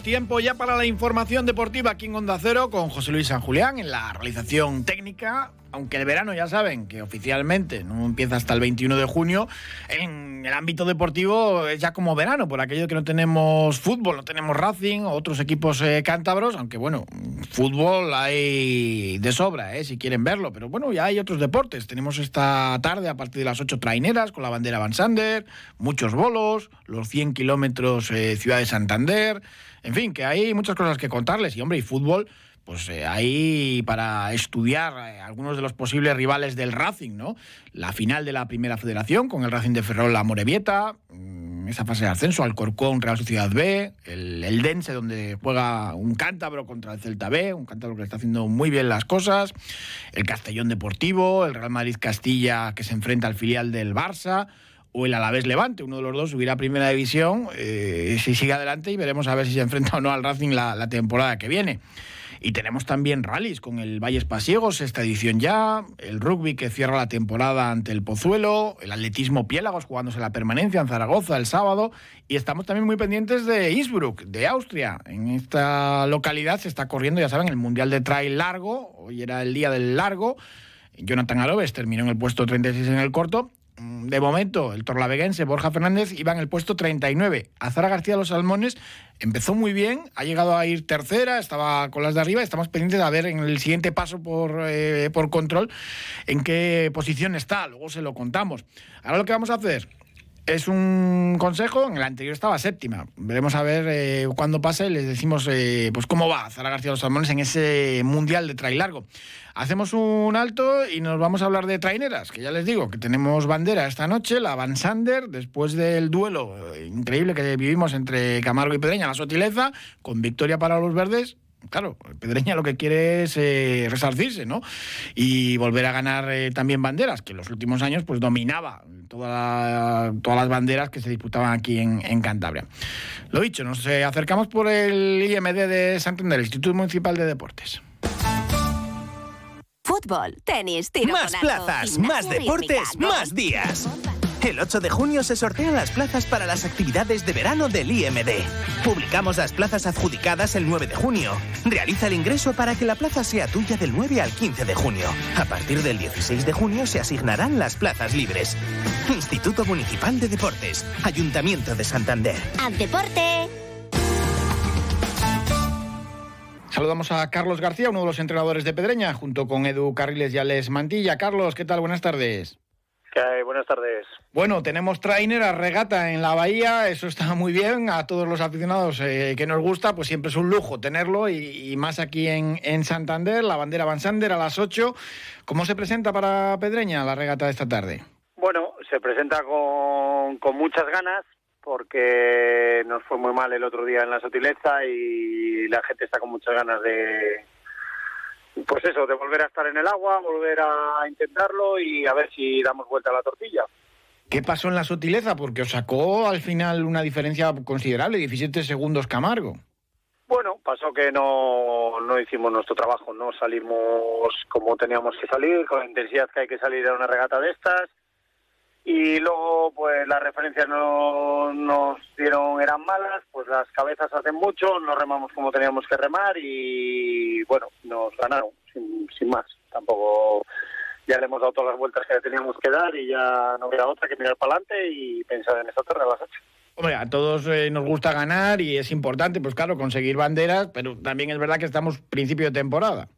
Tiempo ya para la información deportiva aquí en Onda Cero con José Luis San Julián en la realización técnica. Aunque el verano ya saben que oficialmente no empieza hasta el 21 de junio, en el ámbito deportivo es ya como verano, por aquello que no tenemos fútbol, no tenemos Racing, otros equipos eh, cántabros, aunque bueno, fútbol hay de sobra, eh, si quieren verlo, pero bueno, ya hay otros deportes. Tenemos esta tarde a partir de las 8 traineras con la bandera Van Sander, muchos bolos, los 100 kilómetros eh, Ciudad de Santander, en fin, que hay muchas cosas que contarles. Y hombre, y fútbol, pues eh, ahí para estudiar eh, algunos de los posibles rivales del Racing, ¿no? La final de la primera federación con el Racing de Ferrol, la Morevieta, mm, esa fase de ascenso, Alcorcón, Real Sociedad B, el, Dense, donde juega un cántabro contra el Celta B, un cántabro que está haciendo muy bien las cosas, el Castellón Deportivo, el Real Madrid Castilla, que se enfrenta al filial del Barça o el Alavés Levante, uno de los dos subirá a primera división eh, si sigue adelante y veremos a ver si se enfrenta o no al Racing la temporada que viene. Y tenemos también rallies con el Valles Pasiegos, esta edición ya, el rugby que cierra la temporada ante el Pozuelo, el atletismo Piélagos jugándose la permanencia en Zaragoza el sábado y estamos también muy pendientes de Innsbruck, de Austria. En esta localidad se está corriendo, ya saben, el Mundial de Trail largo, hoy era el día del largo. Jonathan Alobes terminó en el puesto 36 en el corto de momento, el torlaveguense Borja Fernández iba en el puesto 39. Azara García Los Salmones empezó muy bien, ha llegado a ir tercera, estaba con las de arriba. Estamos pendientes de ver en el siguiente paso por, eh, por control en qué posición está. Luego se lo contamos. Ahora lo que vamos a hacer es un consejo, en el anterior estaba séptima. Veremos a ver eh, cuando pase, les decimos eh, pues cómo va Zara García Los Salmones en ese mundial de trail largo. Hacemos un alto y nos vamos a hablar de traineras, que ya les digo que tenemos bandera esta noche, la Van Sander, después del duelo eh, increíble que vivimos entre Camargo y Pedreña, la Sotileza, con victoria para los verdes, claro, Pedreña lo que quiere es eh, resarcirse, ¿no? Y volver a ganar eh, también banderas, que en los últimos años pues dominaba toda todas las banderas que se disputaban aquí en, en Cantabria. Lo dicho, nos eh, acercamos por el IMD de Santander, Instituto Municipal de Deportes. Fútbol, tenis, tiro Más con arco, plazas, más deportes, rítmica, más días. El 8 de junio se sortean las plazas para las actividades de verano del IMD. Publicamos las plazas adjudicadas el 9 de junio. Realiza el ingreso para que la plaza sea tuya del 9 al 15 de junio. A partir del 16 de junio se asignarán las plazas libres. Instituto Municipal de Deportes, Ayuntamiento de Santander. ¡Haz deporte! Saludamos a Carlos García, uno de los entrenadores de Pedreña, junto con Edu Carriles y Alex Mantilla. Carlos, ¿qué tal? Buenas tardes. Buenas tardes. Bueno, tenemos trainer a regata en la bahía, eso está muy bien, a todos los aficionados eh, que nos gusta, pues siempre es un lujo tenerlo y, y más aquí en, en, Santander, la bandera Van Sander a las 8. ¿Cómo se presenta para Pedreña la regata de esta tarde? Bueno, se presenta con, con muchas ganas porque nos fue muy mal el otro día en la Sotileza y la gente está con muchas ganas de, pues eso, de volver a estar en el agua, volver a intentarlo y a ver si damos vuelta a la tortilla. ¿Qué pasó en la sutileza? Porque os sacó al final una diferencia considerable, 17 segundos Camargo. Bueno, pasó que no, no hicimos nuestro trabajo, no salimos como teníamos que salir, con la intensidad que hay que salir en una regata de estas. Y luego, pues las referencias no nos dieron, eran malas, pues las cabezas hacen mucho, no remamos como teníamos que remar y bueno, nos ganaron, sin, sin más. Tampoco ya le hemos dado todas las vueltas que teníamos que dar y ya no queda otra que mirar para adelante y pensar en esta tarde a las 8. Hombre, a todos eh, nos gusta ganar y es importante, pues claro, conseguir banderas, pero también es verdad que estamos principio de temporada.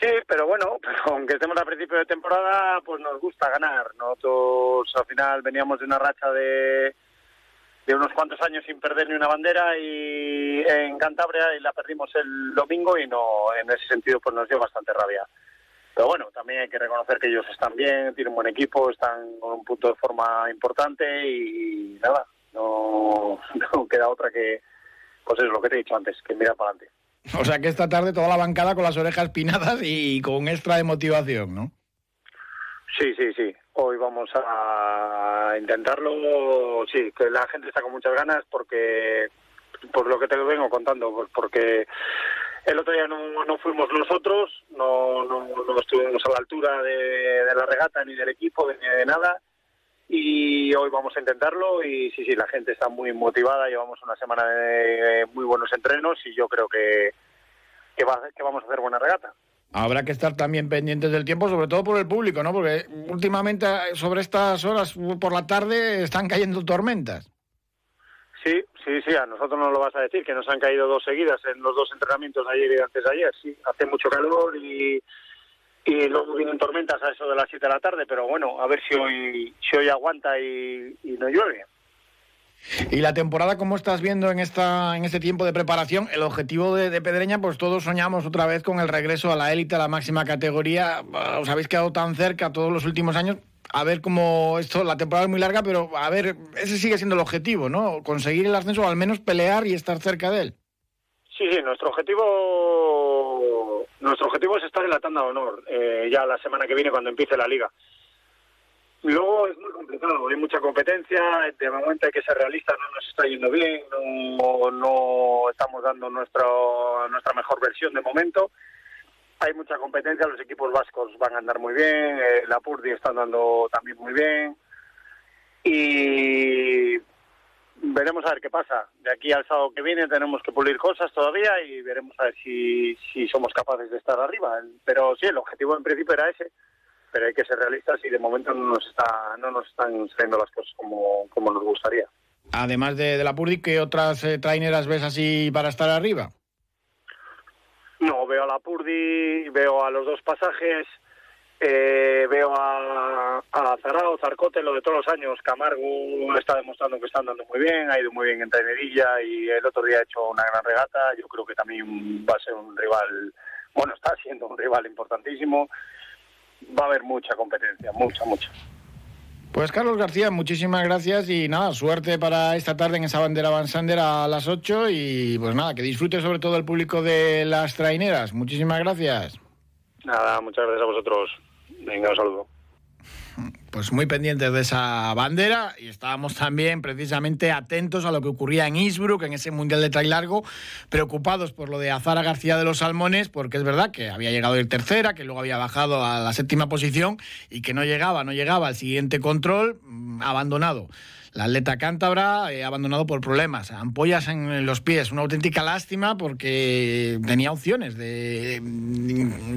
Sí, pero bueno, aunque estemos a principio de temporada, pues nos gusta ganar. Nosotros al final veníamos de una racha de, de unos cuantos años sin perder ni una bandera y en Cantabria y la perdimos el domingo y no en ese sentido pues nos dio bastante rabia. pero bueno, también hay que reconocer que ellos están bien, tienen un buen equipo, están con un punto de forma importante y nada, no, no queda otra que, pues es lo que te he dicho antes, que mira para adelante. O sea que esta tarde toda la bancada con las orejas pinadas y con extra de motivación, ¿no? Sí, sí, sí. Hoy vamos a intentarlo, sí, que la gente está con muchas ganas porque, por lo que te vengo contando, porque el otro día no, no fuimos nosotros, no, no, no estuvimos a la altura de, de la regata ni del equipo ni de nada y hoy vamos a intentarlo y sí, sí, la gente está muy motivada, llevamos una semana de muy buenos entrenos y yo creo que, que, va, que vamos a hacer buena regata. Habrá que estar también pendientes del tiempo, sobre todo por el público, ¿no? Porque últimamente sobre estas horas por la tarde están cayendo tormentas. Sí, sí, sí, a nosotros nos lo vas a decir, que nos han caído dos seguidas en los dos entrenamientos de ayer y antes de ayer. Sí, hace mucho calor y, y luego vienen tormentas a eso de las 7 de la tarde, pero bueno, a ver si hoy, si hoy aguanta y, y no llueve. Y la temporada, ¿cómo estás viendo en esta en este tiempo de preparación? El objetivo de, de, Pedreña, pues todos soñamos otra vez con el regreso a la élite, a la máxima categoría. Os habéis quedado tan cerca todos los últimos años. A ver cómo esto, la temporada es muy larga, pero a ver, ese sigue siendo el objetivo, ¿no? Conseguir el ascenso o al menos pelear y estar cerca de él. Sí, sí, nuestro objetivo nuestro objetivo es estar en la tanda de honor eh, ya la semana que viene cuando empiece la liga. Luego es muy complicado, hay mucha competencia, de momento hay que ser realistas, no nos está yendo bien, no, estamos dando nuestro, nuestra mejor versión de momento. Hay mucha competencia, los equipos vascos van a andar muy bien, eh, la Purdi está andando también muy bien. Y veremos a ver qué pasa. De aquí al sábado que viene tenemos que pulir cosas todavía y veremos a ver si, si somos capaces de estar arriba. Pero sí, el objetivo en principio era ese pero hay que ser realistas y de momento no nos está no nos están saliendo las cosas como, como nos gustaría. Además de, de la Purdi, ¿qué otras eh, traineras ves así para estar arriba? No, veo a la Purdi, veo a los dos pasajes, eh, veo a, a Zarao, Zarcote, lo de todos los años. Camargo está demostrando que está andando muy bien, ha ido muy bien en trainerilla y el otro día ha hecho una gran regata. Yo creo que también va a ser un rival, bueno, está siendo un rival importantísimo va a haber mucha competencia, mucha, mucha. Pues Carlos García, muchísimas gracias y nada, suerte para esta tarde en esa bandera Van Sander a las 8 y pues nada, que disfrute sobre todo el público de las traineras. Muchísimas gracias. Nada, muchas gracias a vosotros. Venga, un saludo pues muy pendientes de esa bandera y estábamos también precisamente atentos a lo que ocurría en Innsbruck, en ese Mundial de Trail Largo, preocupados por lo de Azara García de los Salmones, porque es verdad que había llegado el tercera, que luego había bajado a la séptima posición y que no llegaba, no llegaba al siguiente control, mm, abandonado. La atleta cántabra eh, abandonado por problemas, ampollas en los pies, una auténtica lástima porque tenía opciones de,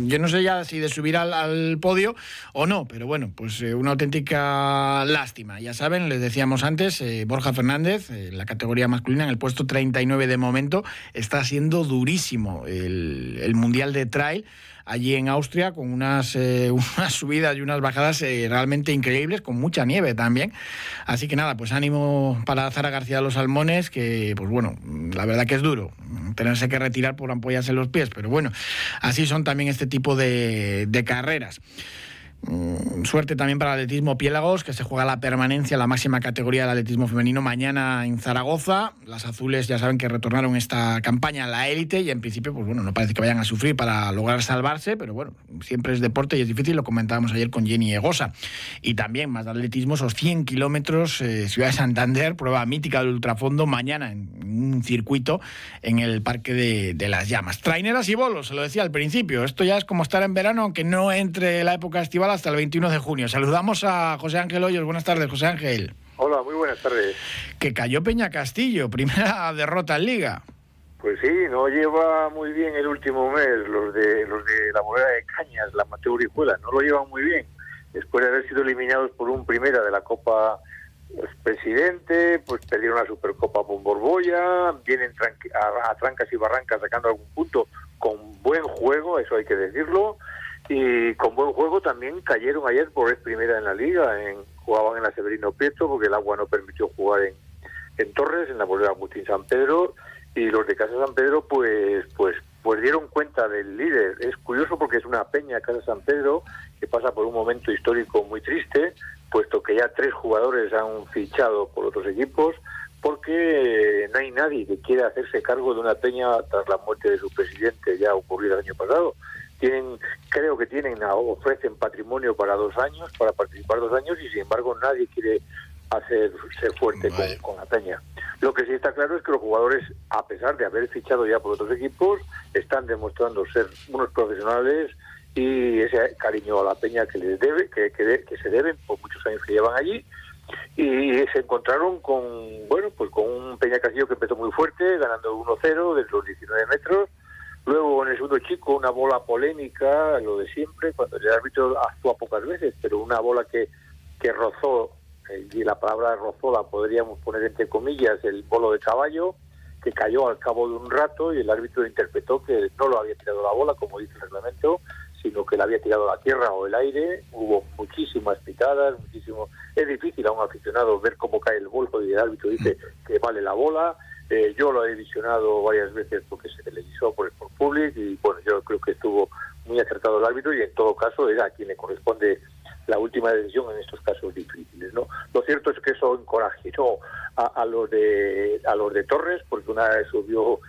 yo no sé ya si de subir al, podio o no, pero bueno, pues eh, una auténtica lástima. Ya saben, les decíamos antes, eh, Borja Fernández, eh, la categoría masculina, en el puesto 39 de momento, está siendo durísimo el Mundial de Trail allí en Austria con unas, eh, unas subidas y unas bajadas eh, realmente increíbles, con mucha nieve también. Así que nada, pues ánimo para Zara García de los Salmones, que pues bueno, la verdad que es duro tenerse que retirar por ampollas en los pies, pero bueno, así son también este tipo de, de carreras. Mm, suerte también para el atletismo Piélagos, que se juega la permanencia, la máxima categoría del atletismo femenino mañana en Zaragoza. Las azules ya saben que retornaron esta campaña a la élite y en principio, pues bueno, no parece que vayan a sufrir para lograr salvarse, pero bueno, siempre es deporte y es difícil, lo comentábamos ayer con Jenny Egosa. Y también más de atletismo, esos 100 kilómetros, eh, Ciudad de Santander, prueba mítica del ultrafondo, mañana en un circuito en el Parque de, de las Llamas. Traineras y bolos, se lo decía al principio, esto ya es como estar en verano, aunque no entre la época estival hasta el 21 de junio. Saludamos a José Ángel Hoyos. Buenas tardes, José Ángel. Hola, muy buenas tardes. Que cayó Peña Castillo, primera derrota en Liga. Pues sí, no lleva muy bien el último mes los de los de la moneda de Cañas, la Mateo Brijuela, no lo llevan muy bien. Después de haber sido eliminados por un primera de la Copa pues, Presidente, pues perdieron la Supercopa con Borbolla, vienen a, a trancas y barrancas sacando algún punto con buen juego, eso hay que decirlo y con buen juego también cayeron ayer por vez primera en la liga, en, jugaban en la Severino Prieto porque el agua no permitió jugar en, en Torres, en la bolera Agustín San Pedro y los de Casa San Pedro pues pues pues dieron cuenta del líder. Es curioso porque es una peña, Casa San Pedro, que pasa por un momento histórico muy triste, puesto que ya tres jugadores han fichado por otros equipos, porque no hay nadie que quiera hacerse cargo de una peña tras la muerte de su presidente ya ocurrido el año pasado. Tienen, creo que tienen, ofrecen patrimonio para dos años, para participar dos años, y sin embargo nadie quiere hacerse fuerte con, con, la peña. Lo que sí está claro es que los jugadores, a pesar de haber fichado ya por otros equipos, están demostrando ser unos profesionales y ese cariño a la peña que les debe, que, que, que se deben por muchos años que llevan allí y se encontraron con bueno pues con un Peña Castillo que empezó muy fuerte ganando 1-0 desde los 19 metros luego en el segundo chico una bola polémica lo de siempre cuando el árbitro actúa pocas veces pero una bola que que rozó eh, y la palabra rozó la podríamos poner entre comillas el bolo de caballo que cayó al cabo de un rato y el árbitro interpretó que no lo había tirado la bola como dice el reglamento sino que la había tirado la tierra o el aire. Hubo muchísimas picadas, muchísimo. Es difícil a un aficionado ver cómo cae el bolso y el árbitro dice que vale la bola. Eh, yo lo he visionado varias veces porque se televisó por el por Public y bueno, yo creo que estuvo muy acertado el árbitro y en todo caso era a quien le corresponde la última decisión en estos casos difíciles, ¿no? Lo cierto es que eso encorajó a, a los de a los de Torres porque una vez subió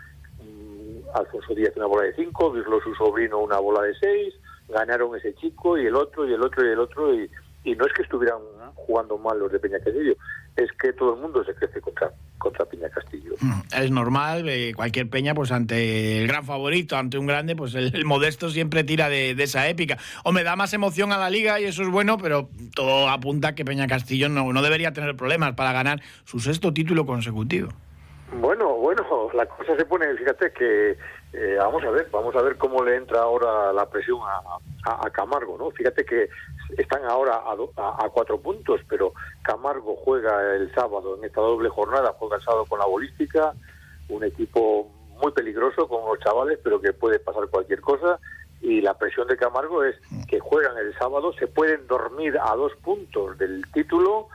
Alfonso Díaz una bola de 5, Virlo su sobrino una bola de 6, ganaron ese chico y el otro y el otro y el otro y, y no es que estuvieran jugando mal los de Peña Castillo, es que todo el mundo se crece contra, contra Peña Castillo. Mm, es normal, eh, cualquier Peña, pues ante el gran favorito, ante un grande, pues el, modesto siempre tira de, de, esa épica. O me da más emoción a la liga y eso es bueno, pero todo apunta que Peña Castillo no, no debería tener problemas para ganar su sexto título consecutivo. Bueno, bueno, la cosa se pone, fíjate que eh, vamos a ver, vamos a ver cómo le entra ahora la presión a, a, a Camargo, ¿no? Fíjate que están ahora a, a, cuatro puntos, pero Camargo juega el sábado en esta doble jornada, juega el sábado con la bolística, un equipo muy peligroso con los chavales, pero que puede pasar cualquier cosa. Y la presión de Camargo es que juegan el sábado, se pueden dormir a dos puntos del título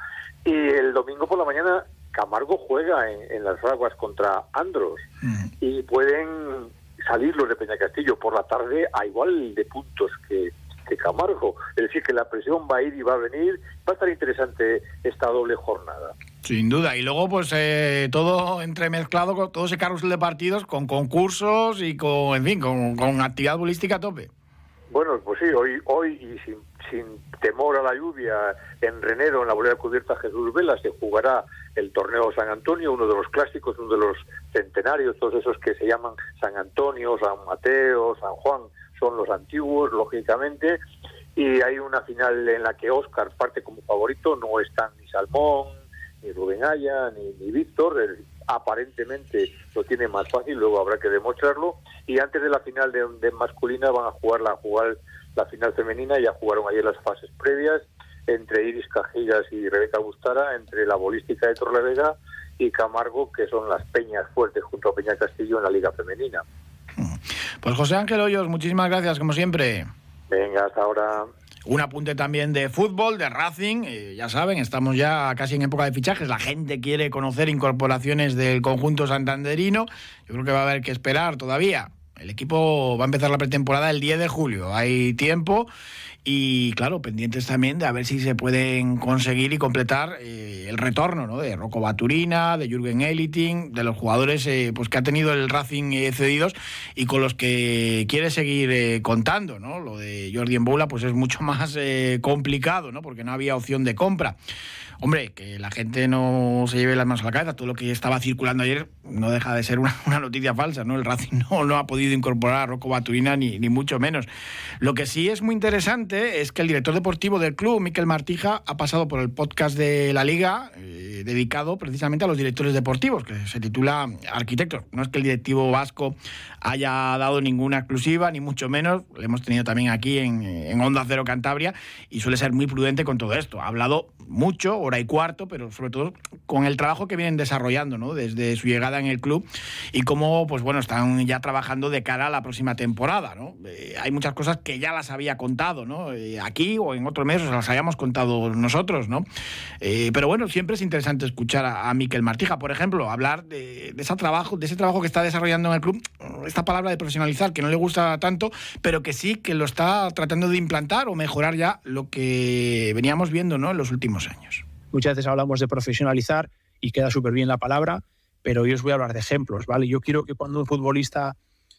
y el domingo por la mañana Camargo juega en, en las aguas contra Andros mm. y pueden salir los de Peña Castillo por la tarde a igual de puntos que, que, Camargo. Es decir, que la presión va a ir y va a venir. Va a estar interesante esta doble jornada. Sin duda. Y luego, pues eh, todo entremezclado con todo ese carrusel de partidos, con concursos y con, en fin, con, con actividad bolística a tope. Bueno, pues sí, hoy, hoy y sin, sin temor a la lluvia, en Renero, en la bolera cubierta Jesús Vela, se jugará el torneo San Antonio, uno de los clásicos, uno de los centenarios, todos esos que se llaman San Antonio, San Mateo, San Juan, son los antiguos, lógicamente, y hay una final en la que Oscar parte como favorito, no están ni Salmón, ni Rubén Aya, ni, ni Víctor, aparentemente lo tiene más fácil, luego habrá que demostrarlo, y antes de la final de, de masculina van a jugar la, jugar la final femenina, ya jugaron ayer las fases previas, entre Iris Cajigas y Rebeca Bustara, entre la bolística de Torrevega y Camargo, que son las peñas fuertes junto a Peña Castillo en la Liga Femenina. Pues José Ángel Hoyos, muchísimas gracias, como siempre. Venga, hasta ahora. Un apunte también de fútbol, de Racing. Eh, ya saben, estamos ya casi en época de fichajes. La gente quiere conocer incorporaciones del conjunto santanderino. Yo creo que va a haber que esperar todavía. El equipo va a empezar la pretemporada el 10 de julio. Hay tiempo y claro, pendientes también de a ver si se pueden conseguir y completar eh, el retorno ¿no? de Rocco Baturina, de Jürgen Eliting, de los jugadores eh, pues que ha tenido el Racing eh, cedidos y con los que quiere seguir eh, contando. ¿no? Lo de Jordi Emboula pues es mucho más complicado, ¿no? porque no había opción de compra. Hombre, que la gente no se lleve las manos a la cabeza. Todo lo que estaba circulando ayer no deja de ser una, noticia falsa, ¿no? El Racing no, no, ha podido incorporar a Rocco Baturina ni, ni mucho menos. Lo que sí es muy interesante es que el director deportivo del club, Miquel Martija, ha pasado por el podcast de la Liga, eh, dedicado precisamente a los directores deportivos, que se titula Arquitectos. No es que el directivo vasco haya dado ninguna exclusiva, ni mucho menos. Lo hemos tenido también aquí en, en Onda Cero Cantabria y suele ser muy prudente con todo esto. Ha hablado mucho, y cuarto, pero sobre todo con el trabajo que vienen desarrollando desde su llegada en el club y cómo pues bueno, están ya trabajando de cara a la próxima temporada. Eh, hay muchas cosas que ya las había contado ¿no? Eh, aquí o en otros meses las hayamos contado nosotros, ¿no? Eh, pero bueno, siempre es interesante escuchar a, Miquel Martija, por ejemplo, hablar de, ese trabajo, de ese trabajo que está desarrollando en el club, esta palabra de profesionalizar que no le gusta tanto, pero que sí que lo está tratando de implantar o mejorar ya lo que veníamos viendo. En los últimos años. Muchas veces hablamos de profesionalizar y queda súper bien la palabra, pero yo os voy a hablar de ejemplos, ¿vale? Yo quiero que cuando un futbolista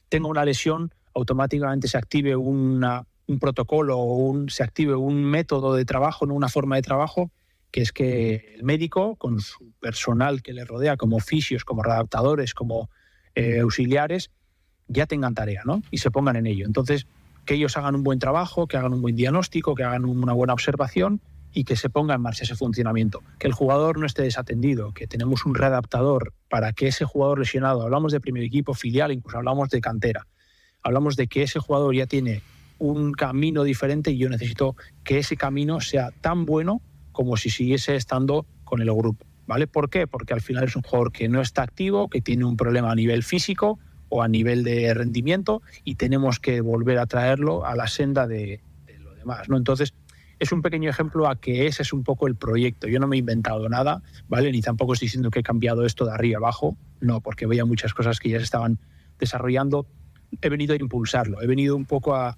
tenga una lesión, automáticamente se active una, un protocolo o un, se active un método de trabajo, no una forma de trabajo, que es que el médico, con su personal que le rodea, como fisios, como redactadores, como eh, auxiliares, ya tengan tarea, ¿no? Y se pongan en ello. Entonces, que ellos hagan un buen trabajo, que hagan un buen diagnóstico, que hagan una buena observación y que se ponga en marcha ese funcionamiento. Que el jugador no esté desatendido, que tenemos un readaptador para que ese jugador lesionado, hablamos de primer equipo, filial, incluso hablamos de cantera, hablamos de que ese jugador ya tiene un camino diferente y yo necesito que ese camino sea tan bueno como si siguiese estando con el grupo. ¿Vale? ¿Por qué? Porque al final es un jugador que no está activo, que tiene un problema a nivel físico o a nivel de rendimiento y tenemos que volver a traerlo a la senda de, de lo demás. ¿no? Entonces, es un pequeño ejemplo a que ese es un poco el proyecto. Yo no me he inventado nada, ¿vale? Ni tampoco estoy diciendo que he cambiado esto de arriba abajo, no, porque veía muchas cosas que ya se estaban desarrollando. He venido a impulsarlo, he venido un poco a,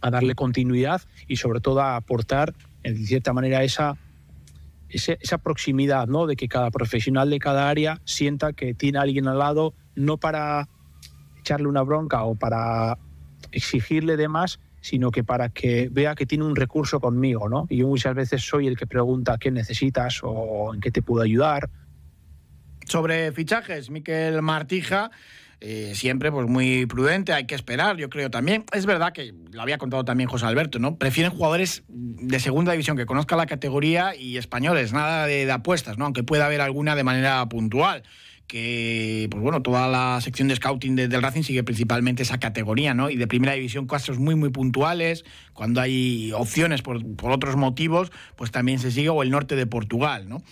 a darle continuidad y sobre todo a aportar, en cierta manera, esa, esa proximidad, ¿no? De que cada profesional de cada área sienta que tiene a alguien al lado, no para echarle una bronca o para exigirle de más, sino que para que vea que tiene un recurso conmigo, ¿no? Y yo muchas veces soy el que pregunta qué necesitas o en qué te puedo ayudar. Sobre fichajes, Miquel Martija, eh, siempre pues muy prudente, hay que esperar, yo creo también. Es verdad que lo había contado también José Alberto, ¿no? Prefieren jugadores de segunda división que conozcan la categoría y españoles, nada de, de apuestas, ¿no? Aunque pueda haber alguna de manera puntual que, pues bueno, toda la sección de scouting del Racing sigue principalmente esa categoría, ¿no? Y de primera división, casos muy, muy puntuales, cuando hay opciones por, otros motivos, pues también se sigue, o el norte de Portugal, ¿no?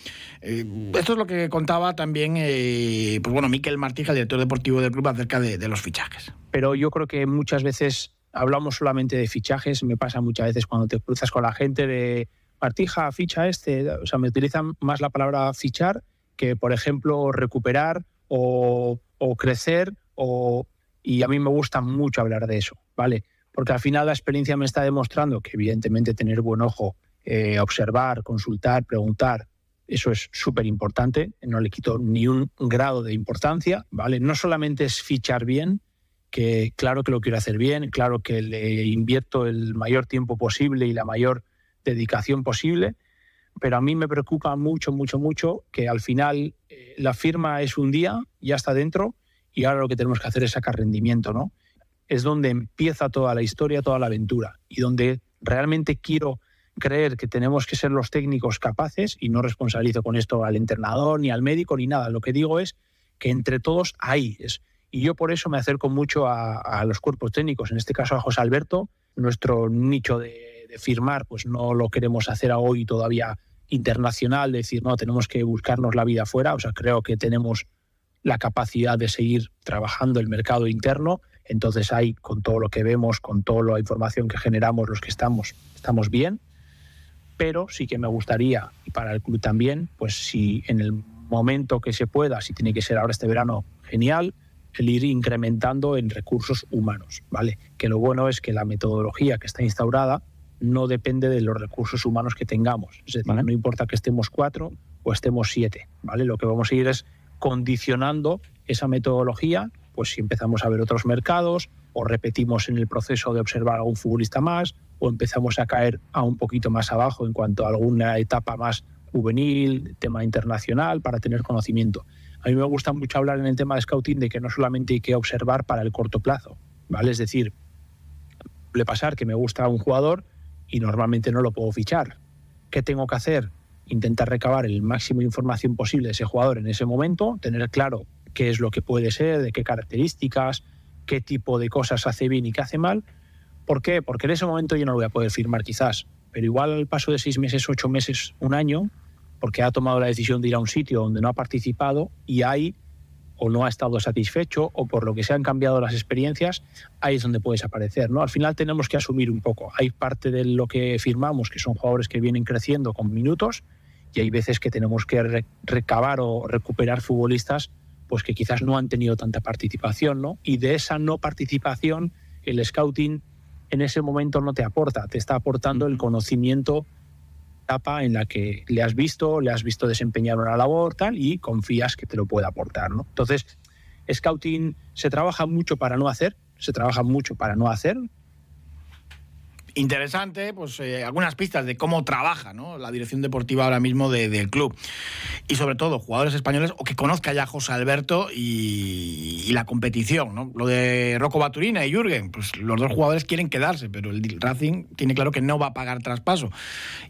Eh, esto es lo que contaba también, eh, pues bueno, Miquel Martija, el director deportivo del club, acerca de, de los fichajes. Pero yo creo que muchas veces hablamos solamente de fichajes, me pasa muchas veces cuando te cruzas con la gente de Martija, ficha este, o sea, me utilizan más la palabra fichar que, por ejemplo, recuperar o, crecer. O, y a mí me gusta mucho hablar de eso, ¿vale? Porque al final la experiencia me está demostrando que, evidentemente, tener buen ojo, eh, observar, consultar, preguntar, eso es súper importante. No le quito ni un grado de importancia, ¿vale? No solamente es fichar bien, que claro que lo quiero hacer bien, claro que le invierto el mayor tiempo posible y la mayor dedicación posible, pero a mí me preocupa mucho, mucho, mucho que al final eh, la firma es un día, ya está dentro, y ahora lo que tenemos que hacer es sacar rendimiento, ¿no? Es donde empieza toda la historia, toda la aventura, y donde realmente quiero creer que tenemos que ser los técnicos capaces, y no responsabilizo con esto al entrenador, ni al médico, ni nada. Lo que digo es que entre todos hay. Es, y yo por eso me acerco mucho a, los cuerpos técnicos, en este caso a José Alberto, nuestro nicho de, de firmar, pues no lo queremos hacer hoy todavía internacional, decir, no, tenemos que buscarnos la vida afuera. O sea, creo que tenemos la capacidad de seguir trabajando el mercado interno. Entonces ahí, con todo lo que vemos, con toda la información que generamos, los que estamos, estamos bien. Pero sí que me gustaría, y para el club también, pues si en el momento que se pueda, si tiene que ser ahora este verano, genial, el ir incrementando en recursos humanos, ¿vale? Que lo bueno es que la metodología que está instaurada no depende de los recursos humanos que tengamos. Es decir, no importa que estemos cuatro o estemos siete, ¿vale? Lo que vamos a ir es condicionando esa metodología, pues si empezamos a ver otros mercados o repetimos en el proceso de observar a un futbolista más o empezamos a caer a un poquito más abajo en cuanto a alguna etapa más juvenil, tema internacional, para tener conocimiento. A mí me gusta mucho hablar en el tema de scouting de que no solamente hay que observar para el corto plazo, ¿vale? Es decir, le pasar que me gusta un jugador, y normalmente no lo puedo fichar. ¿Qué tengo que hacer? Intentar recabar el máximo de información posible de ese jugador en ese momento, tener claro qué es lo que puede ser, de qué características, qué tipo de cosas hace bien y qué hace mal. ¿Por qué? Porque en ese momento yo no lo voy a poder firmar quizás, pero igual al paso de seis meses, ocho meses, un año, porque ha tomado la decisión de ir a un sitio donde no ha participado y ahí o no ha estado satisfecho o por lo que se han cambiado las experiencias, ahí es donde puedes aparecer. ¿no? Al final tenemos que asumir un poco. Hay parte de lo que firmamos que son jugadores que vienen creciendo con minutos y hay veces que tenemos que recabar o recuperar futbolistas pues que quizás no han tenido tanta participación, ¿no? Y de esa no participación, el scouting en ese momento no te aporta, te está aportando el conocimiento etapa en la que le has visto, le has visto desempeñar una labor tal y confías que te lo puede aportar, ¿no? Entonces, scouting se trabaja mucho para no hacer, se trabaja mucho para no hacer, interesante, pues eh, algunas pistas de cómo trabaja ¿no? la dirección deportiva ahora mismo del club. Y sobre todo, jugadores españoles o que conozca ya José Alberto y, la competición. ¿no? Lo de Rocco Baturina y Jürgen, pues los dos jugadores quieren quedarse, pero el Racing tiene claro que no va a pagar traspaso.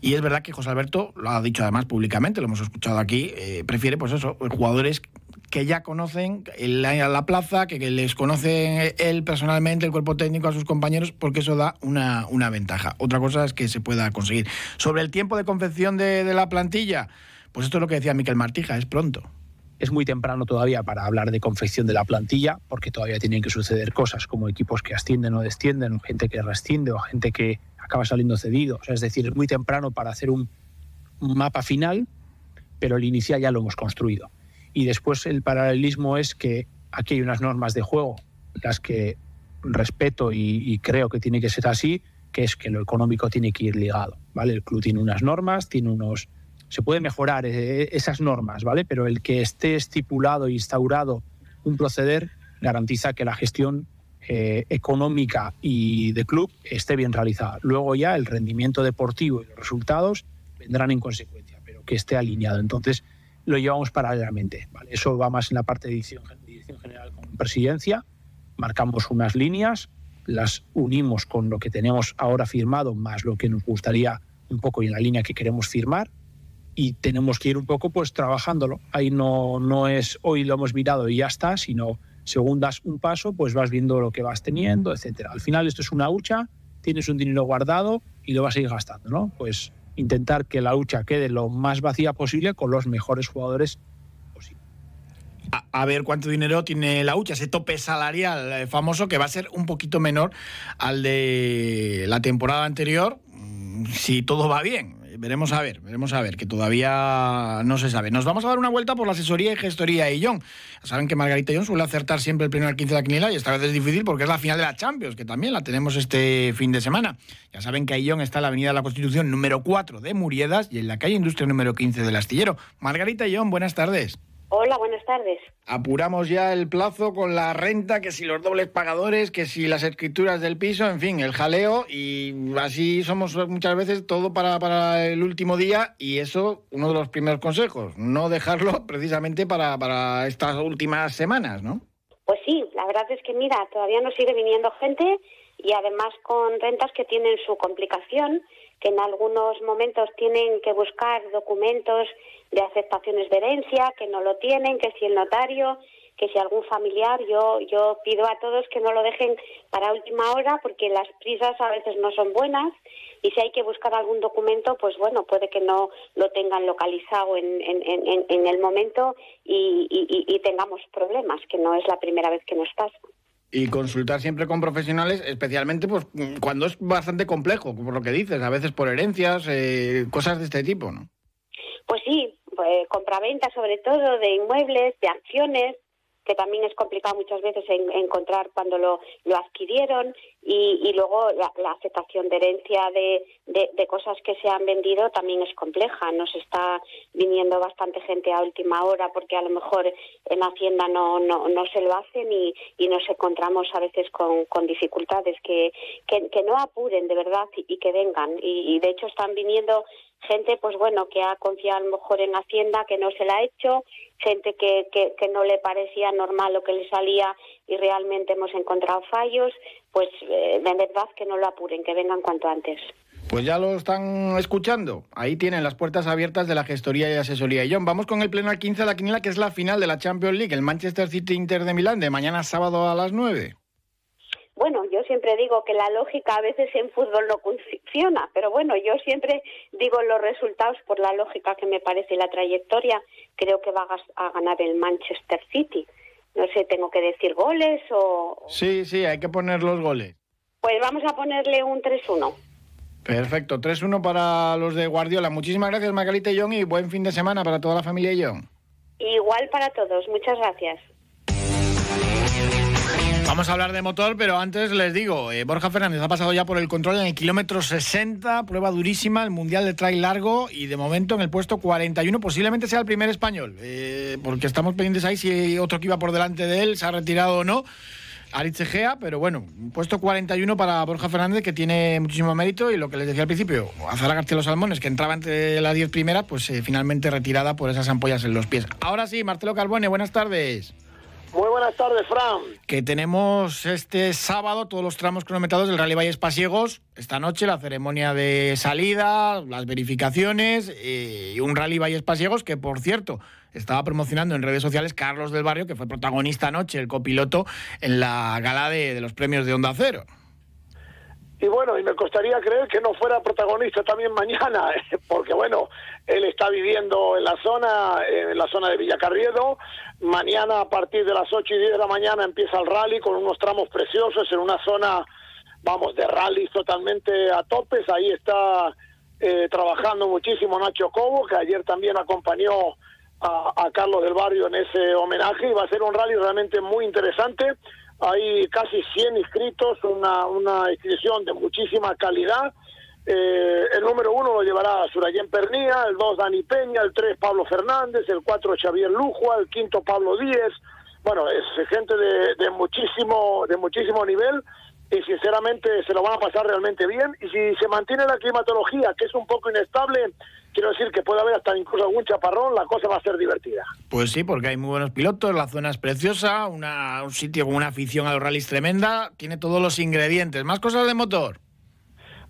Y es verdad que José Alberto, lo ha dicho además públicamente, lo hemos escuchado aquí, eh, prefiere pues eso, jugadores que ya conocen la, la plaza, que, les conoce él personalmente, el cuerpo técnico, a sus compañeros, porque eso da una, una ventaja. Otra cosa es que se pueda conseguir. Sobre el tiempo de confección de, de la plantilla, pues esto es lo que decía Miquel Martija, es pronto. Es muy temprano todavía para hablar de confección de la plantilla, porque todavía tienen que suceder cosas como equipos que ascienden o descienden, gente que rescinde o gente que acaba saliendo cedido. Es decir, es muy temprano para hacer un mapa final, pero el inicial ya lo hemos construido. Y después el paralelismo es que aquí hay unas normas de juego, las que respeto y, creo que tiene que ser así, que es que lo económico tiene que ir ligado, ¿vale? El club tiene unas normas, tiene unos... Se puede mejorar eh, esas normas, ¿vale? Pero el que esté estipulado e instaurado un proceder garantiza que la gestión eh, económica y de club esté bien realizada. Luego ya el rendimiento deportivo y los resultados vendrán en consecuencia, pero que esté alineado. Entonces, lo llevamos paralelamente. ¿vale? Eso va más en la parte de dirección, general con presidencia. Marcamos unas líneas, las unimos con lo que tenemos ahora firmado, más lo que nos gustaría un poco y en la línea que queremos firmar. Y tenemos que ir un poco pues trabajándolo. Ahí no, no es hoy lo hemos mirado y ya está, sino según das un paso, pues vas viendo lo que vas teniendo, etcétera. Al final esto es una hucha, tienes un dinero guardado y lo vas a ir gastando, ¿no? Pues intentar que la lucha quede lo más vacía posible con los mejores jugadores posible. A, ver cuánto dinero tiene la hucha, ese tope salarial eh, famoso que va a ser un poquito menor al de la temporada anterior, mm, si todo va bien veremos a ver, veremos a ver, que todavía no se sabe. Nos vamos a dar una vuelta por la asesoría y gestoría de John. Saben que Margarita John suele acertar siempre el primero al 15 de la quinila y esta vez es difícil porque es la final de la Champions, que también la tenemos este fin de semana. Ya saben que John está en la Avenida de la Constitución número 4 de Muriedas y en la calle Industria número 15 del Astillero. Margarita John, buenas tardes. Hola, buenas tardes. Apuramos ya el plazo con la renta, que si los dobles pagadores, que si las escrituras del piso, en fin, el jaleo y así somos muchas veces todo para, para el último día y eso, uno de los primeros consejos, no dejarlo precisamente para, para estas últimas semanas, ¿no? Pues sí, la verdad es que mira, todavía nos sigue viniendo gente y además con rentas que tienen su complicación que en algunos momentos tienen que buscar documentos de aceptaciones de herencia, que no lo tienen, que si el notario, que si algún familiar, yo, yo pido a todos que no lo dejen para última hora porque las prisas a veces no son buenas y si hay que buscar algún documento, pues bueno, puede que no lo tengan localizado en, en, en, el momento y, y tengamos problemas, que no es la primera vez que nos pasa y consultar siempre con profesionales, especialmente pues cuando es bastante complejo, por lo que dices, a veces por herencias, eh, cosas de este tipo, ¿no? Pues, compraventa sobre todo de inmuebles, de acciones, que también es complicado muchas veces encontrar cuando lo, lo adquirieron y, y luego la, aceptación de herencia de, de, cosas que se han vendido también es compleja. Nos está viniendo bastante gente a última hora porque a lo mejor en Hacienda no, no, no se lo hacen y, y nos encontramos a veces con, con dificultades que, que, no apuren de verdad y, que vengan. Y de hecho están viniendo gente, pues bueno, que ha confiado a lo mejor en Hacienda, que no se la ha hecho, gente que, que, que, no le parecía normal lo que le salía y realmente hemos encontrado fallos, pues eh, de verdad que no lo apuren, que vengan cuanto antes. Pues ya lo están escuchando. Ahí tienen las puertas abiertas de la gestoría y asesoría. Y John, vamos con el pleno al 15 de la quiniela, que es la final de la Champions League, el Manchester City Inter de Milán, de mañana sábado a las 9. Bueno, yo siempre digo que la lógica a veces en fútbol no funciona, pero bueno, yo siempre digo los resultados por la lógica que me parece y la trayectoria. Creo que va a ganar el Manchester City. No sé, tengo que decir goles o... Sí, sí, hay que poner los goles. Pues vamos a ponerle un 3-1. Perfecto, 3-1 para los de Guardiola. Muchísimas gracias, Margarita y John, y buen fin de semana para toda la familia y John. Igual para todos, muchas gracias. Vamos a hablar de motor, pero antes les digo, eh, Borja Fernández ha pasado ya por el control en el kilómetro 60, prueba durísima, el Mundial de Trail largo y de momento en el puesto 41 posiblemente sea el primer español, eh, porque estamos pendientes ahí si otro que iba por delante de él se ha retirado o no. Aritz Egea, pero bueno, puesto 41 para Borja Fernández, que tiene muchísimo mérito, y lo que les decía al principio, Azara García Los Salmones, que entraba entre las 10 primeras, pues eh, finalmente retirada por esas ampollas en los pies. Ahora sí, Marcelo Carbone, buenas tardes. Muy buenas tardes, Fran. Que tenemos este sábado todos los tramos cronometrados del Rally Valles Pasiegos. Esta noche la ceremonia de salida, las verificaciones eh, y un Rally Valles Pasiegos que, por cierto, estaba promocionando en redes sociales Carlos del Barrio, que fue protagonista anoche, el copiloto, en la gala de, de los premios de Onda Cero. Y bueno, y me costaría creer que no fuera protagonista también mañana, porque bueno, él está viviendo en la zona, en la zona de Villacarriedo. Mañana a partir de las 8 y 10 de la mañana empieza el rally con unos tramos preciosos en una zona, vamos, de rally totalmente a topes. Ahí está eh, trabajando muchísimo Nacho Cobo, que ayer también acompañó a, Carlos del Barrio en ese homenaje y va a ser un rally realmente muy interesante hay casi 100 inscritos, una inscripción de muchísima calidad. Eh, el número uno lo llevará Surayén Pernía, el dos Dani Peña, el tres Pablo Fernández, el cuatro Xavier Lujua, el quinto Pablo Díez. Bueno, es gente de, muchísimo de muchísimo nivel y sinceramente se lo van a pasar realmente bien. Y si se mantiene la climatología, que es un poco inestable, quiero decir que puede haber hasta incluso algún chaparrón, la cosa va a ser divertida. Pues sí, porque hay muy buenos pilotos, la zona es preciosa, una, un sitio con una afición a los rallies tremenda, tiene todos los ingredientes. ¿Más cosas de motor?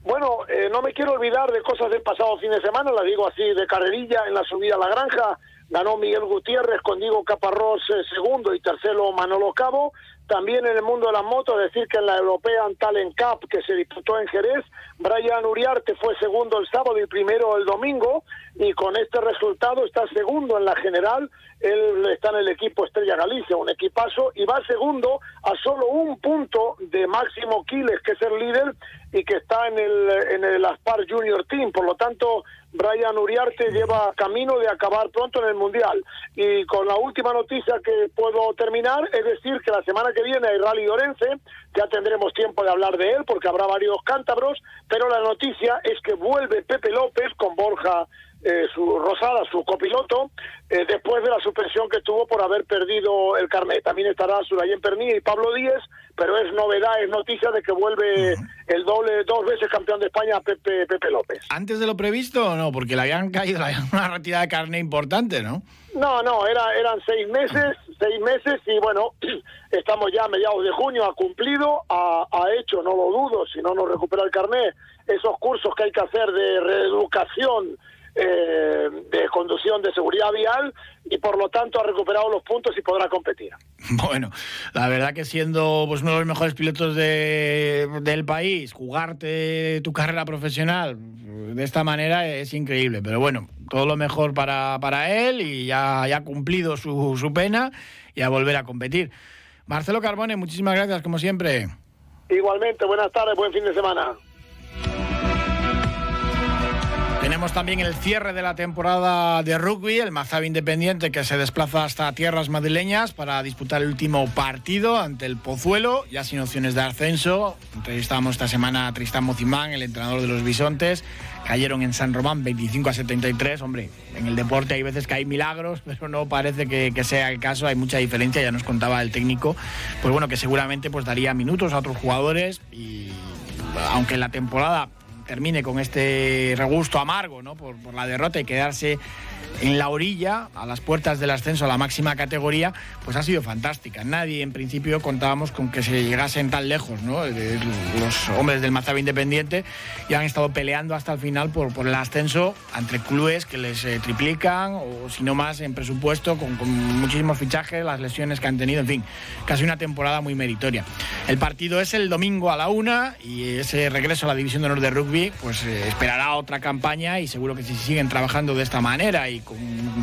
Bueno, eh, no me quiero olvidar de cosas del pasado fin de semana, las digo así, de carrerilla en la subida a la granja, ganó Miguel Gutiérrez con Diego Caparrós eh, segundo y tercero Manolo Cabo. También en el mundo de las motos, decir que en la European Talent Cup que se disputó en Jerez, Brian Uriarte fue segundo el sábado y primero el domingo, y con este resultado está segundo en la general. Él está en el equipo Estrella Galicia, un equipazo, y va segundo a solo un punto de Máximo Quiles, que es el líder y que está en el, en el Aspar Junior Team. Por lo tanto, Brian Uriarte lleva camino de acabar pronto en el Mundial. Y con la última noticia que puedo terminar, es decir, que la semana que viene hay Rally Orense, ya tendremos tiempo de hablar de él porque habrá varios cántabros, pero la noticia es que vuelve Pepe López con Borja eh, su Rosada, su copiloto, eh, después de la suspensión que tuvo por haber perdido el carnet. También estará Surayen Perní y Pablo Díez, pero es novedad, es noticia de que vuelve el doble, dos veces campeón de España, Pepe, Pepe López. ¿Antes de lo previsto o no? Porque le habían caído le habían una retirada de carnet importante, ¿no? No, no, era, eran seis meses, seis meses y bueno, estamos ya a mediados de junio, ha cumplido, ha, ha hecho, no lo dudo, si no nos recupera el carnet, esos cursos que hay que hacer de reeducación eh, de conducción de seguridad vial y por lo tanto ha recuperado los puntos y podrá competir. Bueno, la verdad que siendo pues, uno de los mejores pilotos de, del país, jugarte tu carrera profesional de esta manera es increíble, pero bueno, todo lo mejor para, para él y ya, ha cumplido su, su pena y a volver a competir. Marcelo Carbone, muchísimas gracias como siempre. Igualmente, buenas tardes, buen fin de semana. Tenemos también el cierre de la temporada de rugby, el Mazabi Independiente que se desplaza hasta tierras madrileñas para disputar el último partido ante el Pozuelo, ya sin opciones de ascenso. Entrevistamos esta semana a Tristán Mozimán, el entrenador de los Bisontes. Cayeron en San Román 25 a 73. Hombre, en el deporte hay veces que hay milagros, pero no parece que, que sea el caso. Hay mucha diferencia, ya nos contaba el técnico. Pues bueno, que seguramente pues daría minutos a otros jugadores y aunque la temporada termine con este regusto amargo ¿no? por, por, la derrota y quedarse en la orilla, a las puertas del ascenso a la máxima categoría, pues ha sido fantástica. Nadie en principio contábamos con que se llegasen tan lejos, ¿no? Los hombres del Mazaba Independiente ya han estado peleando hasta el final por, por el ascenso entre clubes que les eh, triplican o si no más en presupuesto, con, con, muchísimos fichajes, las lesiones que han tenido, en fin, casi una temporada muy meritoria. El partido es el domingo a la una y ese regreso a la División de Honor de Rugby, pues eh, esperará otra campaña y seguro que si siguen trabajando de esta manera y con,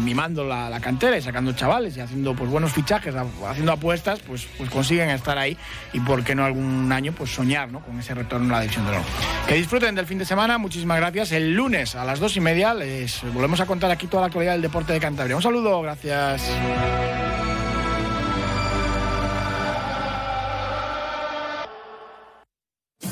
mimando la, la, cantera y sacando chavales y haciendo pues buenos fichajes, haciendo apuestas, pues, pues consiguen estar ahí y por qué no algún año pues soñar ¿no? con ese retorno a la división de honor. Que disfruten del fin de semana, muchísimas gracias. El lunes a las dos y media les volvemos a contar aquí toda la actualidad del deporte de Cantabria. Un saludo, gracias.